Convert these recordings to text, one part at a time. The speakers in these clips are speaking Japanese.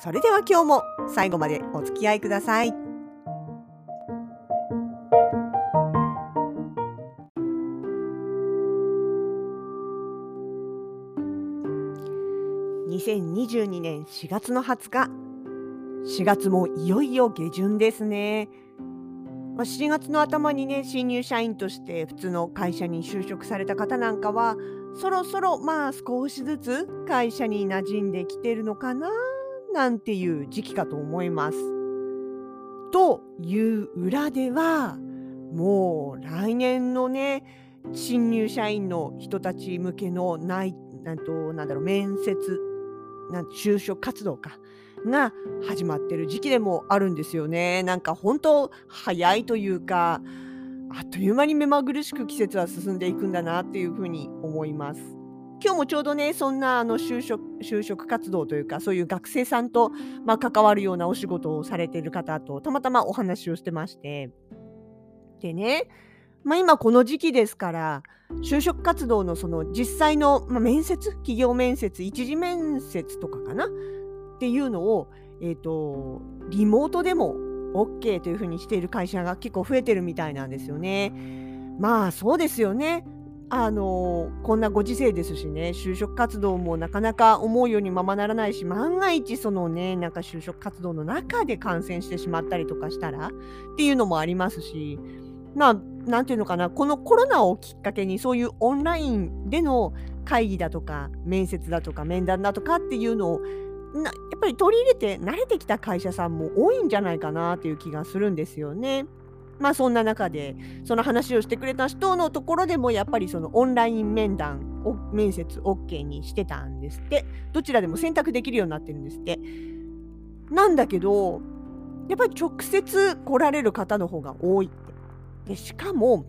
それでは今日も最後までお付き合いください。2022年4月の20日4月もいよいよ下旬ですね。まあ、7月の頭にね新入社員として普通の会社に就職された方なんかはそろそろまあ少しずつ会社に馴染んできてるのかななんていう時期かと思います。という裏ではもう来年のね新入社員の人たち向けのないなんとなんだろう面接なん就職活動かが始まってる時期でもあるんですよね。なんか本当早いというかあっという間に目まぐるしく季節は進んでいくんだなっていうふうに思います。今日もちょうどねそんなあの就職就職活動というかそういう学生さんと、まあ、関わるようなお仕事をされている方とたまたまお話をしてまして。でね、まあ、今この時期ですから就職活動のその実際の、まあ、面接？企業面接？一次面接とかかな？っていうのを、えーと、リモートでも OK というふうにしている会社が結構増えてるみたいなんですよね。まあそうですよね。あのこんなご時世ですしね就職活動もなかなか思うようにままならないし万が一そのねなんか就職活動の中で感染してしまったりとかしたらっていうのもありますしまあなんていうのかなこのコロナをきっかけにそういうオンラインでの会議だとか面接だとか面談だとかっていうのをなやっぱり取り入れて慣れてきた会社さんも多いんじゃないかなっていう気がするんですよね。まあそんな中でその話をしてくれた人のところでもやっぱりそのオンライン面談を面接 OK にしてたんですって。どちらでも選択できるようになってるんですって。なんだけどやっぱり直接来られる方の方が多いって。でしかも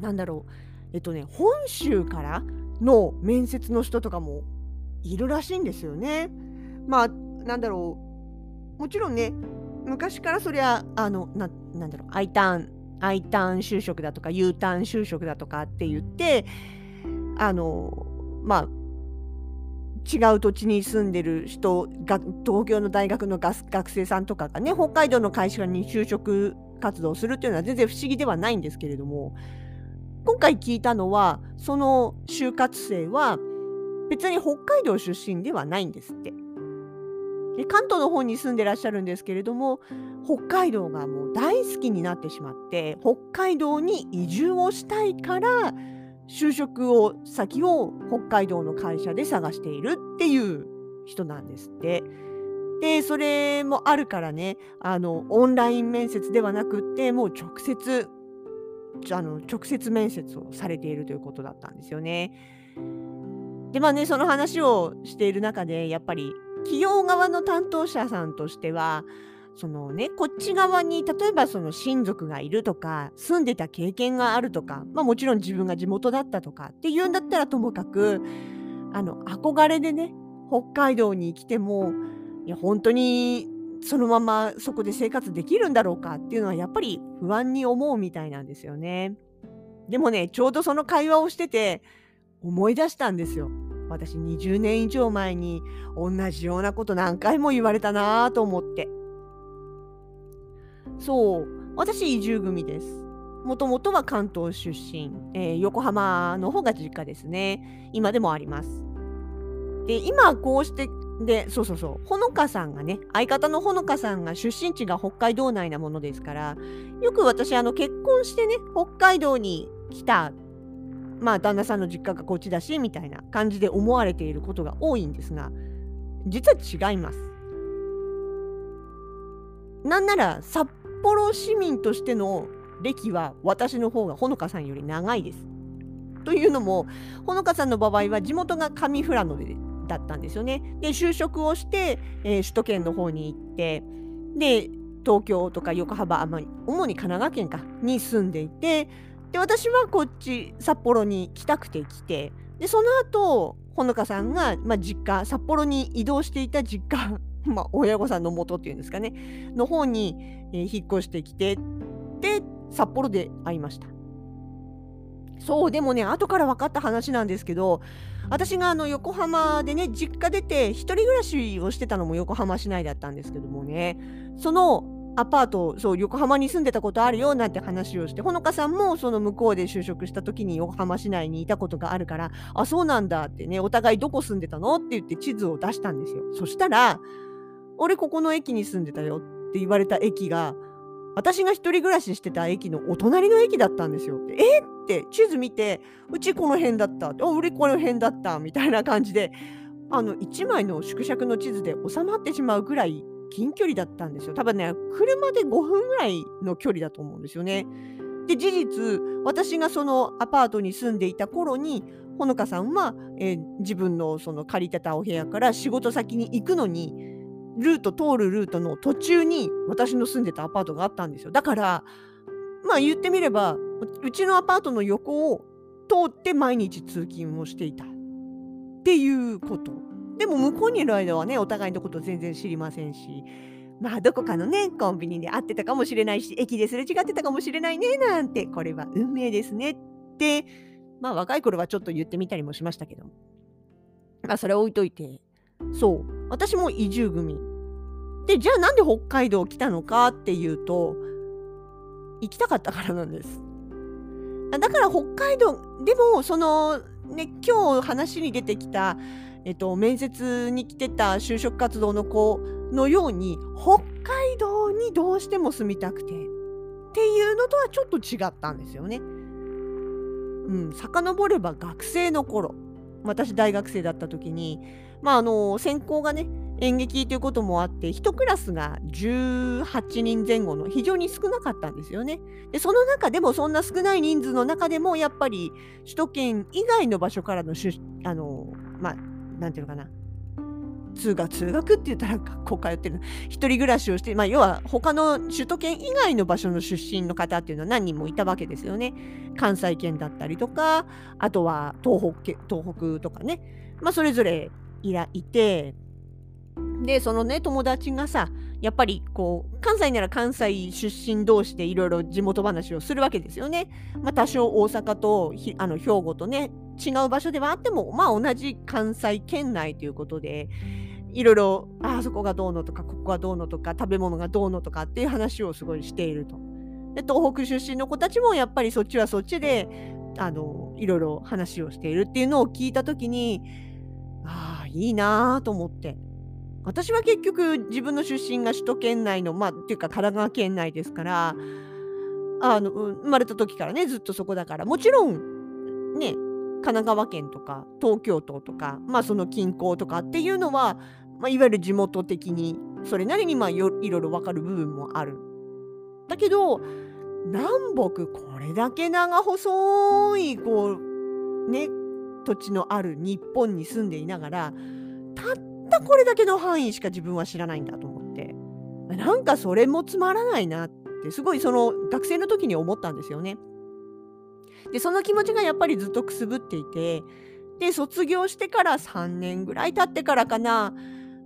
なんだろう。えっとね本州からの面接の人とかもいるらしいんですよね。まあなんだろう。もちろんね昔からそりゃあのななんだろう I ターン I ターン就職だとか U ターン就職だとかって言ってあのまあ違う土地に住んでる人が東京の大学の学生さんとかがね北海道の会社に就職活動するっていうのは全然不思議ではないんですけれども今回聞いたのはその就活生は別に北海道出身ではないんですって。で関東の方に住んでらっしゃるんですけれども北海道がもう大好きになってしまって北海道に移住をしたいから就職を先を北海道の会社で探しているっていう人なんですって。でそれもあるからねあのオンライン面接ではなくってもう直接あの直接面接をされているということだったんですよね。でまあねその話をしている中でやっぱり企業側の担当者さんとしてはそのねこっち側に例えばその親族がいるとか住んでた経験があるとか、まあ、もちろん自分が地元だったとかっていうんだったらともかくあの憧れでね北海道に来てもいや本当にそのままそこで生活できるんだろうかっていうのはやっぱり不安に思うみたいなんですよね。でもねちょうどその会話をしてて思い出したんですよ。私20年以上前に同じようなこと何回も言われたなと思って。そう、私移住組です。もともとは関東出身、えー、横浜の方が実家ですね。今でもあります。で、今こうしてで、そうそうそう、ほのかさんがね、相方のほのかさんが出身地が北海道内なものですから、よく私、あの結婚してね、北海道に来たまあ旦那さんの実家がこっちだしみたいな感じで思われていることが多いんですが実は違います。なんなら札幌市民としての歴は私の方がほのかさんより長いです。というのもほのかさんの場合は地元が上富良野でだったんですよね。で就職をして、えー、首都圏の方に行ってで東京とか横浜、あまり主に神奈川県かに住んでいてで私はこっち札幌に来たくて来てでその後ほのかさんが、まあ、実家札幌に移動していた実家、まあ、親御さんの元っていうんですかねの方に、えー、引っ越してきてで札幌で会いました。そうでもね後から分かった話なんですけど私があの横浜でね実家出て一人暮らしをしてたのも横浜市内だったんですけどもねそのアパートそう横浜に住んでたことあるよなんて話をしてほのかさんもその向こうで就職した時に横浜市内にいたことがあるからあそうなんだってねお互いどこ住んでたのって言って地図を出したんですよそしたら俺ここの駅に住んでたよって言われた駅が私が一人暮らししてた駅のお隣の駅だったんですよ。えっ？て地図見てうちこの辺だったあ俺この辺だったみたいな感じであの1枚の縮尺の地図で収まってしまうぐらい近距離だったんですよ。多分ね車で5分ぐらいの距離だと思うんですよね。で事実私がそのアパートに住んでいた頃にほのかさんは、えー、自分のその借りてたお部屋から仕事先に行くのにルート通るルートの途中に私の住んでたアパートがあったんですよだからまあ言ってみればうちのアパートの横を通って毎日通勤をしていたっていうことでも向こうにいる間はねお互いのこと全然知りませんし。まあどこかのねコンビニで会ってたかもしれないし駅ですれ違ってたかもしれないねなんてこれは運命ですねってまあ若い頃はちょっと言ってみたりもしましたけどまあそれ置いといて。そう。私も移住組。でじゃあなんで北海道来たのかっていうと行きたかったからなんです。だから北海道でもそのね今日話に出てきたえっと、面接に来てた就職活動の子のように北海道にどうしても住みたくてっていうのとはちょっと違ったんですよね。うん、遡れば学生の頃私大学生だった時にまああの専攻がね演劇ということもあって1クラスが18人前後の非常に少なかったんですよね。でその中でもそんな少ない人数の中でもやっぱり首都圏以外の場所からのあのまあなんていうのかな通学通学って言ったら学校通ってる一人暮らしをして、まあ、要は他の首都圏以外の場所の出身の方っていうのは何人もいたわけですよね。関西圏だったりとかあとは東北東北とかね、まあ、それぞれいらいてでそのね友達がさやっぱりこう関西なら関西出身同士でいろいろ地元話をするわけですよね。まあ、多少大阪とあの兵庫とね違う場所ではあってもまあ同じ関西圏内ということでいろいろあそこがどうのとかここがどうのとか食べ物がどうのとかっていう話をすごいしていると。で東北出身の子たちもやっぱりそっちはそっちであのいろいろ話をしているっていうのを聞いた時にああいいなあと思って私は結局自分の出身が首都圏内のまあっていうか神奈川県内ですからあの生まれた時からねずっとそこだからもちろんね神奈川県とか東京都とかまあその近郊とかっていうのは、まあ、いわゆる地元的にそれなりにまあいろいろ分かる部分もある。だけど南北これだけ長細いこうね土地のある日本に住んでいながらたったこれだけの範囲しか自分は知らないんだと思ってなんかそれもつまらないなってすごいその学生の時に思ったんですよね。でその気持ちがやっぱりずっとくすぶっていてで卒業してから3年ぐらい経ってからかな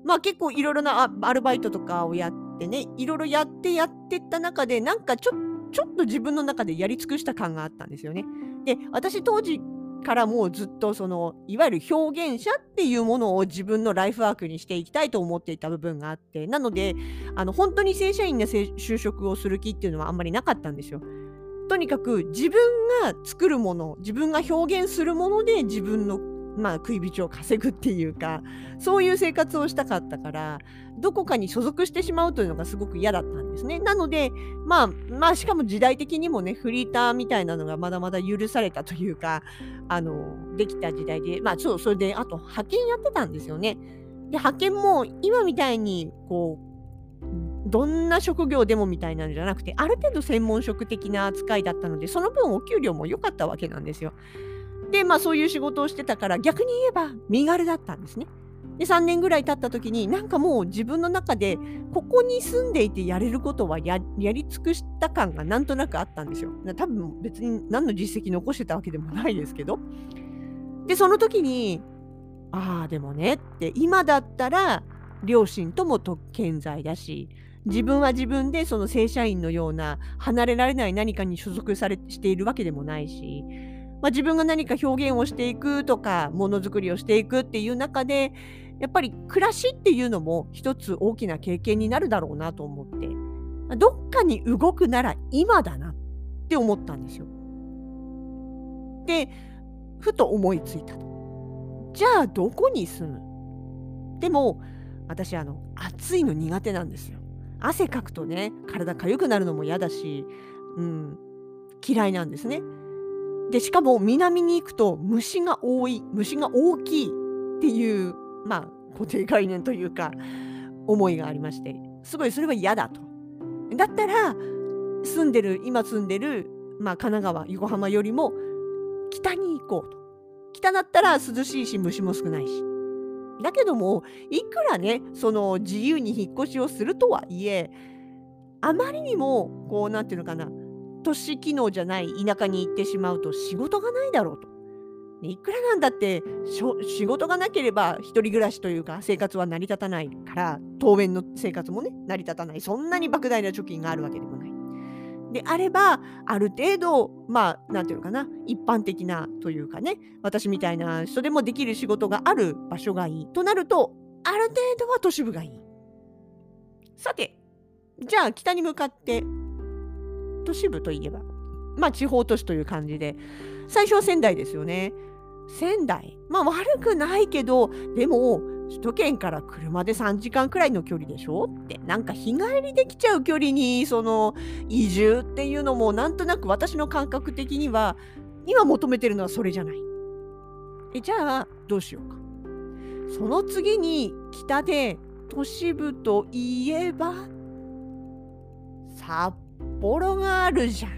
まあ結構いろいろなアルバイトとかをやってねいろいろやってやってった中でなんかちょちょっと自分の中でやり尽くした感があったんですよね。で私当時からもうずっとそのいわゆる表現者っていうものを自分のライフワークにしていきたいと思っていた部分があってなのであの本当に正社員で就職をする気っていうのはあんまりなかったんですよ。とにかく自分が作るもの自分が表現するもので自分のまあ、食い口を稼ぐっていうかそういう生活をしたかったからどこかに所属してしまうというのがすごく嫌だったんですね。なので、まあ、まあしかも時代的にもねフリーターみたいなのがまだまだ許されたというかあのできた時代でまあそうそれであと派遣やってたんですよね。で派遣も今みたいにこうどんな職業でもみたいなんじゃなくてある程度専門職的な扱いだったのでその分お給料も良かったわけなんですよ。でまあそういう仕事をしてたから逆に言えば身軽だったんですね。で3年ぐらい経った時になんかもう自分の中でここに住んでいてやれることはやり尽くした感がなんとなくあったんですよ。多分別に何の実績残してたわけでもないですけど。でその時にああでもねって今だったら両親とも特権在だし自分は自分でその正社員のような離れられない何かに所属されしているわけでもないし、まあ、自分が何か表現をしていくとかものづくりをしていくっていう中でやっぱり暮らしっていうのも一つ大きな経験になるだろうなと思ってどっかに動くなら今だなって思ったんですよ。でふと思いついたと。じゃあどこに住む？でも私あの暑いの苦手なんですよ。汗かくとね体痒くなるのも嫌だし、うん、嫌いなんですね。でしかも南に行くと虫が多い虫が大きいっていうまあ固定概念というか思いがありましてすごいそれは嫌だと。だったら住んでる今住んでる、まあ、神奈川横浜よりも北に行こうと。北だったら涼しいし虫も少ないし。だけどもいくらねその自由に引っ越しをするとはいえあまりにもこう何て言うのかな都市機能じゃない田舎に行ってしまうと仕事がないだろうと。いくらなんだって仕事がなければ一人暮らしというか生活は成り立たないから当面の生活もね成り立たないそんなに莫大な貯金があるわけでもない。であればある程度まあ何て言うのかな一般的なというかね私みたいな人でもできる仕事がある場所がいいとなるとある程度は都市部がいい。さてじゃあ北に向かって都市部といえばまあ地方都市という感じで最初は仙台ですよね。仙台まあ悪くないけどでも首都圏から車で3時間くらいの距離でしょ？ってなんか日帰りできちゃう距離にその移住っていうのもなんとなく私の感覚的には今求めてるのはそれじゃない。えじゃあどうしようか。その次に北で都市部といえば札幌があるじゃん。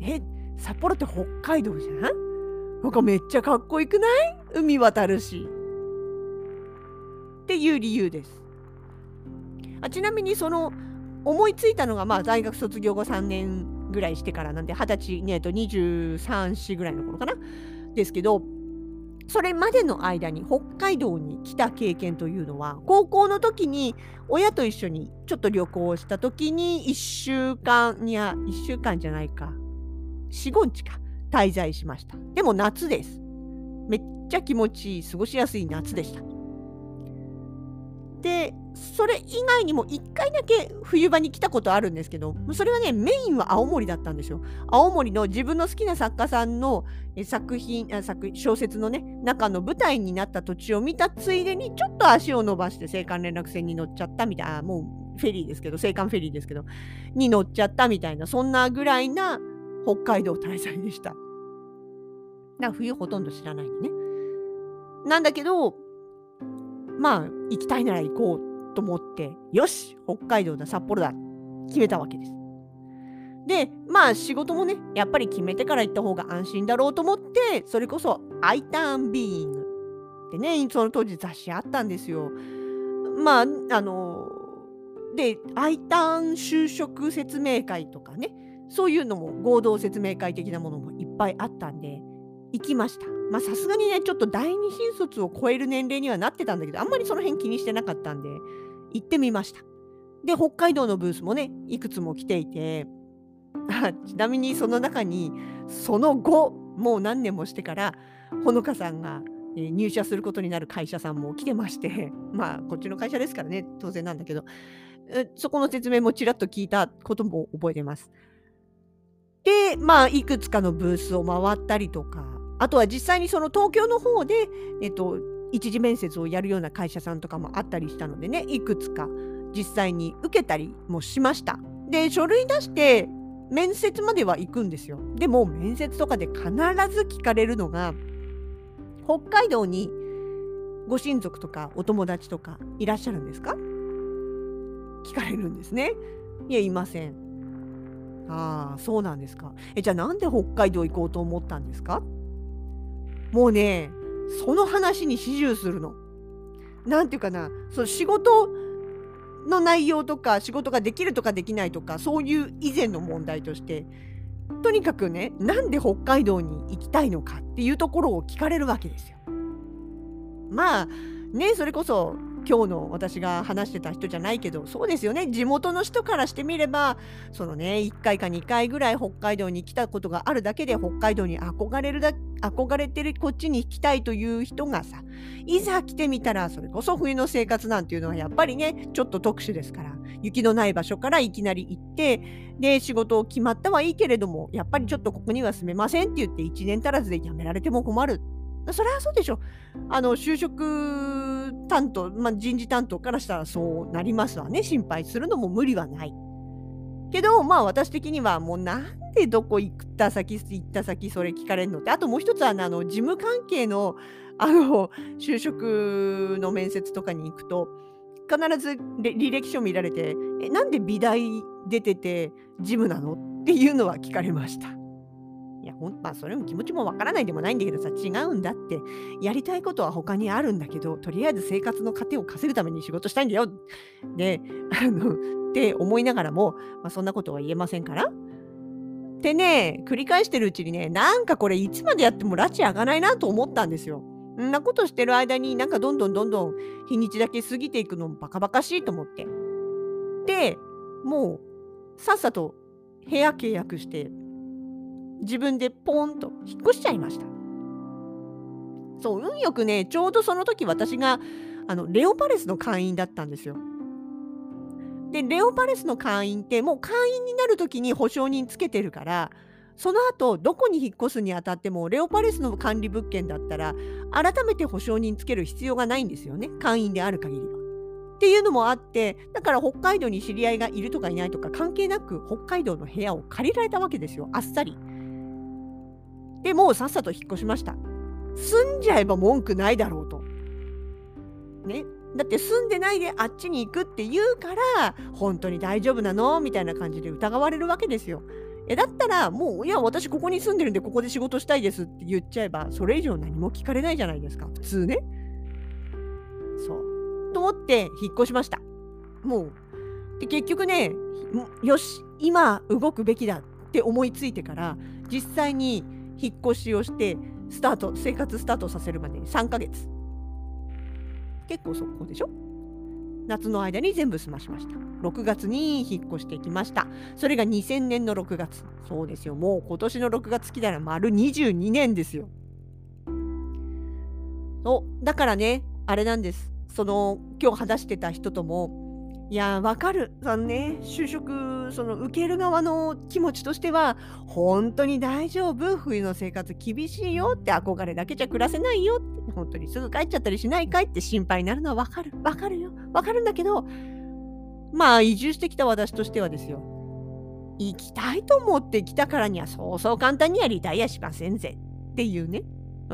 え札幌って北海道じゃんなんかめっちゃかっこよくない海渡るし。っていう理由です。あちなみにその思いついたのがまあ大学卒業後3年ぐらいしてからなんで二十歳ねと23、4ぐらいの頃かなですけどそれまでの間に北海道に来た経験というのは高校の時に親と一緒にちょっと旅行した時に1週間いや1週間じゃないか。45日か。滞在しました。でも夏です。めっちゃ気持ちいい。過ごしやすい夏でした。でそれ以外にも1回だけ冬場に来たことあるんですけどそれはねメインは青森だったんですよ。青森の自分の好きな作家さんの作品作小説のね中の舞台になった土地を見たついでにちょっと足を伸ばして青函連絡船に乗っちゃったみたいなもうフェリーですけど青函フェリーですけどに乗っちゃったみたいなそんなぐらいな北海道滞在でした。だから冬ほとんど知らないのね。なんだけどまあ行きたいなら行こうと思ってよし北海道だ札幌だ決めたわけです。でまあ仕事もねやっぱり決めてから行った方が安心だろうと思ってそれこそ「アイターンビーイング」ってねその当時雑誌あったんですよ。まああので「アイターン就職説明会」とかねそういうのも合同説明会的なものもいっぱいあったんで行きました。まあさすがにねちょっと第二新卒を超える年齢にはなってたんだけどあんまりその辺気にしてなかったんで行ってみましたで北海道のブースもねいくつも来ていてちなみにその中にその後もう何年もしてからほのかさんが入社することになる会社さんも来てまして まあこっちの会社ですからね当然なんだけどそこの説明もちらっと聞いたことも覚えてます。でまあいくつかのブースを回ったりとかあとは実際にその東京の方で、えっと、一次面接をやるような会社さんとかもあったりしたのでねいくつか実際に受けたりもしました。で書類出して面接までは行くんですよ。でも面接とかで必ず聞かれるのが北海道にご親族とかお友達とかいらっしゃるんですか？聞かれるんですね。いやいません。ああそうなんですか。えじゃあなんで北海道行こうと思ったんですか？もうねその話に始終するの。なんていうかなその仕事の内容とか仕事ができるとかできないとかそういう以前の問題としてとにかくねなんで北海道に行きたいのかっていうところを聞かれるわけですよ。まあねそれこそ今日の私が話してた人じゃないけどそうですよね地元の人からしてみればそのね1回か2回ぐらい北海道に来たことがあるだけで北海道に憧れるだ憧れてるこっちに行きたいという人がさいざ来てみたらそれこそ冬の生活なんていうのはやっぱりねちょっと特殊ですから雪のない場所からいきなり行ってで仕事を決まったはいいけれどもやっぱりちょっとここには住めませんって言って1年足らずで辞められても困るそれはそうでしょ。あの就職担当、まあ、人事担当からしたらそうなりますわね。心配するのも無理はない。けど、まあ私的にはもうなんでどこ行った先、行った先、それ聞かれるのって、あともう一つは、あの事務関係のあの就職の面接とかに行くと、必ず履歴書見られて、え、なんで美大出てて事務なの？っていうのは聞かれました。いや、ほんまあ、それも気持ちもわからないでもないんだけどさ、違うんだって。やりたいことは他にあるんだけど、とりあえず生活の糧を稼ぐために仕事したいんだよ。で、あの、って思いながらも、まあ、そんなことは言えませんから。ってね、繰り返してるうちにね、なんかこれいつまでやっても拉致上がないなと思ったんですよ。んなことしてる間になんかどんどんどんどん日にちだけ過ぎていくのもバカバカしいと思って。で、もうさっさと部屋契約して自分でポンと引っ越しちゃいました。そう運よくねちょうどその時私があのレオパレスの会員だったんですよ。でレオパレスの会員ってもう会員になる時に保証人つけてるからその後どこに引っ越すにあたってもレオパレスの管理物件だったら改めて保証人つける必要がないんですよね会員である限りは。っていうのもあってだから北海道に知り合いがいるとかいないとか関係なく北海道の部屋を借りられたわけですよあっさり。でもうさっさと引っ越しました。住んじゃえば文句ないだろうと。ね。だって住んでないであっちに行くって言うから本当に大丈夫なの？みたいな感じで疑われるわけですよ。えだったらもういや私ここに住んでるんでここで仕事したいですって言っちゃえばそれ以上何も聞かれないじゃないですか普通ね。そう。と思って引っ越しました。もう。で結局ねよし今動くべきだって思いついてから実際に引っ越しをしてスタート生活スタートさせるまでに3ヶ月。結構速攻でしょ？夏の間に全部済ましました。6月に引っ越してきました。それが2000年の6月。そうですよ。もう今年の6月来たら丸22年ですよ。そう。だからねあれなんです。その今日話してた人ともいやわかる。そのね就職その受ける側の気持ちとしては本当に大丈夫。冬の生活厳しいよって憧れだけじゃ暮らせないよって。本当にすぐ帰っちゃったりしないかいって心配になるのはわかる。わかるよ。わかるんだけどまあ移住してきた私としてはですよ。行きたいと思って来たからにはそうそう簡単にはリタイアしませんぜっていうね。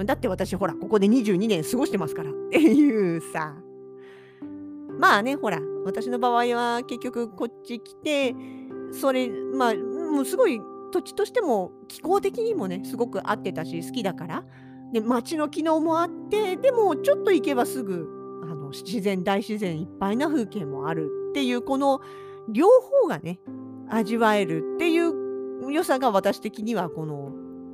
だって私ほらここで22年過ごしてますからっていうさ。まあねほら私の場合は結局こっち来てそれまあもうすごい土地としても気候的にもねすごく合ってたし好きだから。で街の機能もあってでもちょっと行けばすぐあの自然大自然いっぱいな風景もあるっていうこの両方がね味わえるっていう良さが私的にはこの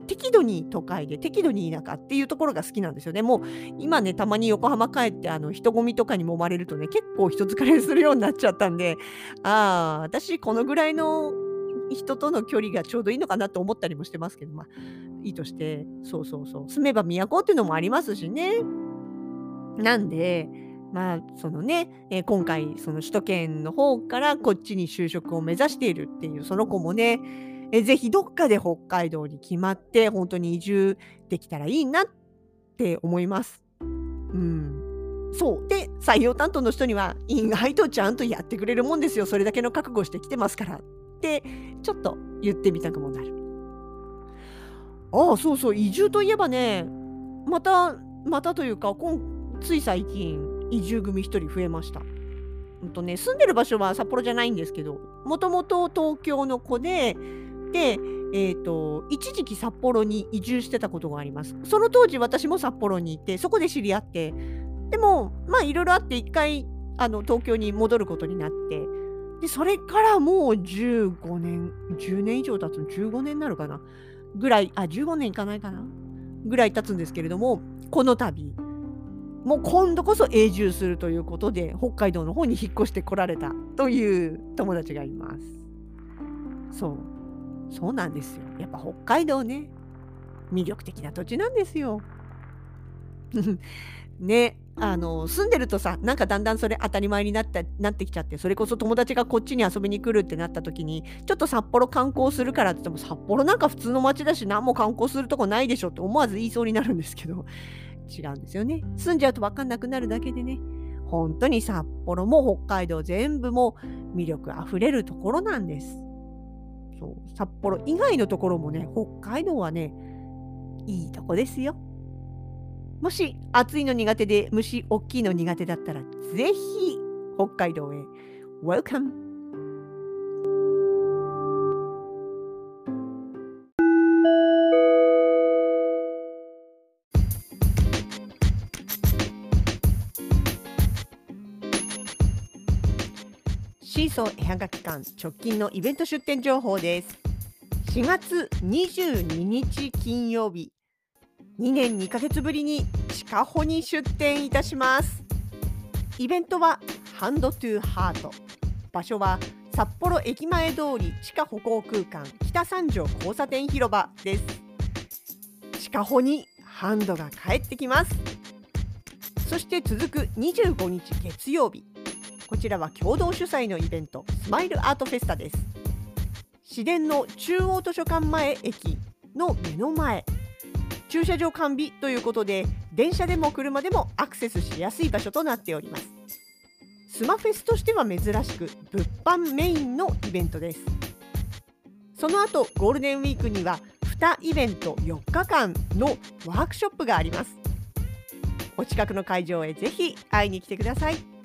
適度に都会で適度に田舎っていうところが好きなんですよね。もう今ね、たまに横浜帰ってあの人混みとかに揉まれるとね、結構人疲れするようになっちゃったんで、ああ、私このぐらいの人との距離がちょうどいいのかなと思ったりもしてますけど、まあいいとして、そうそうそう、住めば都っていうのもありますしね。なんで、まあそのね、えー、今回その首都圏の方からこっちに就職を目指しているっていうその子もねえぜひどっかで北海道に決まって本当に移住できたらいいなって思います。うん、そうで採用担当の人には意外とちゃんとやってくれるもんですよそれだけの覚悟してきてますからってちょっと言ってみたくもなる。ああそうそう移住といえばねまたまたというかつい最近移住組1人増えました。うんとね、住んでる場所は札幌じゃないんですけどもともと東京の子で、えーと、一時期札幌に移住してたことがあります。その当時私も札幌にいてそこで知り合ってでもまあいろいろあって一回あの東京に戻ることになってでそれからもう15年10年以上経つの15年になるかなぐらいあ15年いかないかなぐらい経つんですけれどもこの度もう今度こそ永住するということで北海道の方に引っ越してこられたという友達がいますそうそうなんですよ。やっぱ北海道ね魅力的な土地なんですよ。ねあの住んでるとさなんかだんだんそれ当たり前になったなってきちゃってそれこそ友達がこっちに遊びに来るってなった時にちょっと札幌観光するからって言っても札幌なんか普通の街だし何も観光するとこないでしょって思わず言いそうになるんですけど違うんですよね。住んじゃうと分かんなくなるだけでね本当に札幌も北海道全部も魅力あふれるところなんです。そう札幌以外のところもね北海道はねいいとこですよもし暑いの苦手で虫大きいの苦手だったらぜひ北海道へ Welcome! シーソー絵はがき館直近のイベント出店情報です4月22日金曜日2年2ヶ月ぶりに地下穂に出店いたしますイベントはハンドトゥーハート場所は札幌駅前通り地下歩行空間北三条交差点広場です地下穂にハンドが帰ってきますそして続く25日月曜日こちらは共同主催のイベントスマイルアートフェスタです。市電の中央図書館前駅の目の前。駐車場完備ということで電車でも車でもアクセスしやすい場所となっております。スマフェスとしては珍しく物販メインのイベントです。その後ゴールデンウィークには2イベント4日間のワークショップがあります。お近くの会場へぜひ会いに来てください。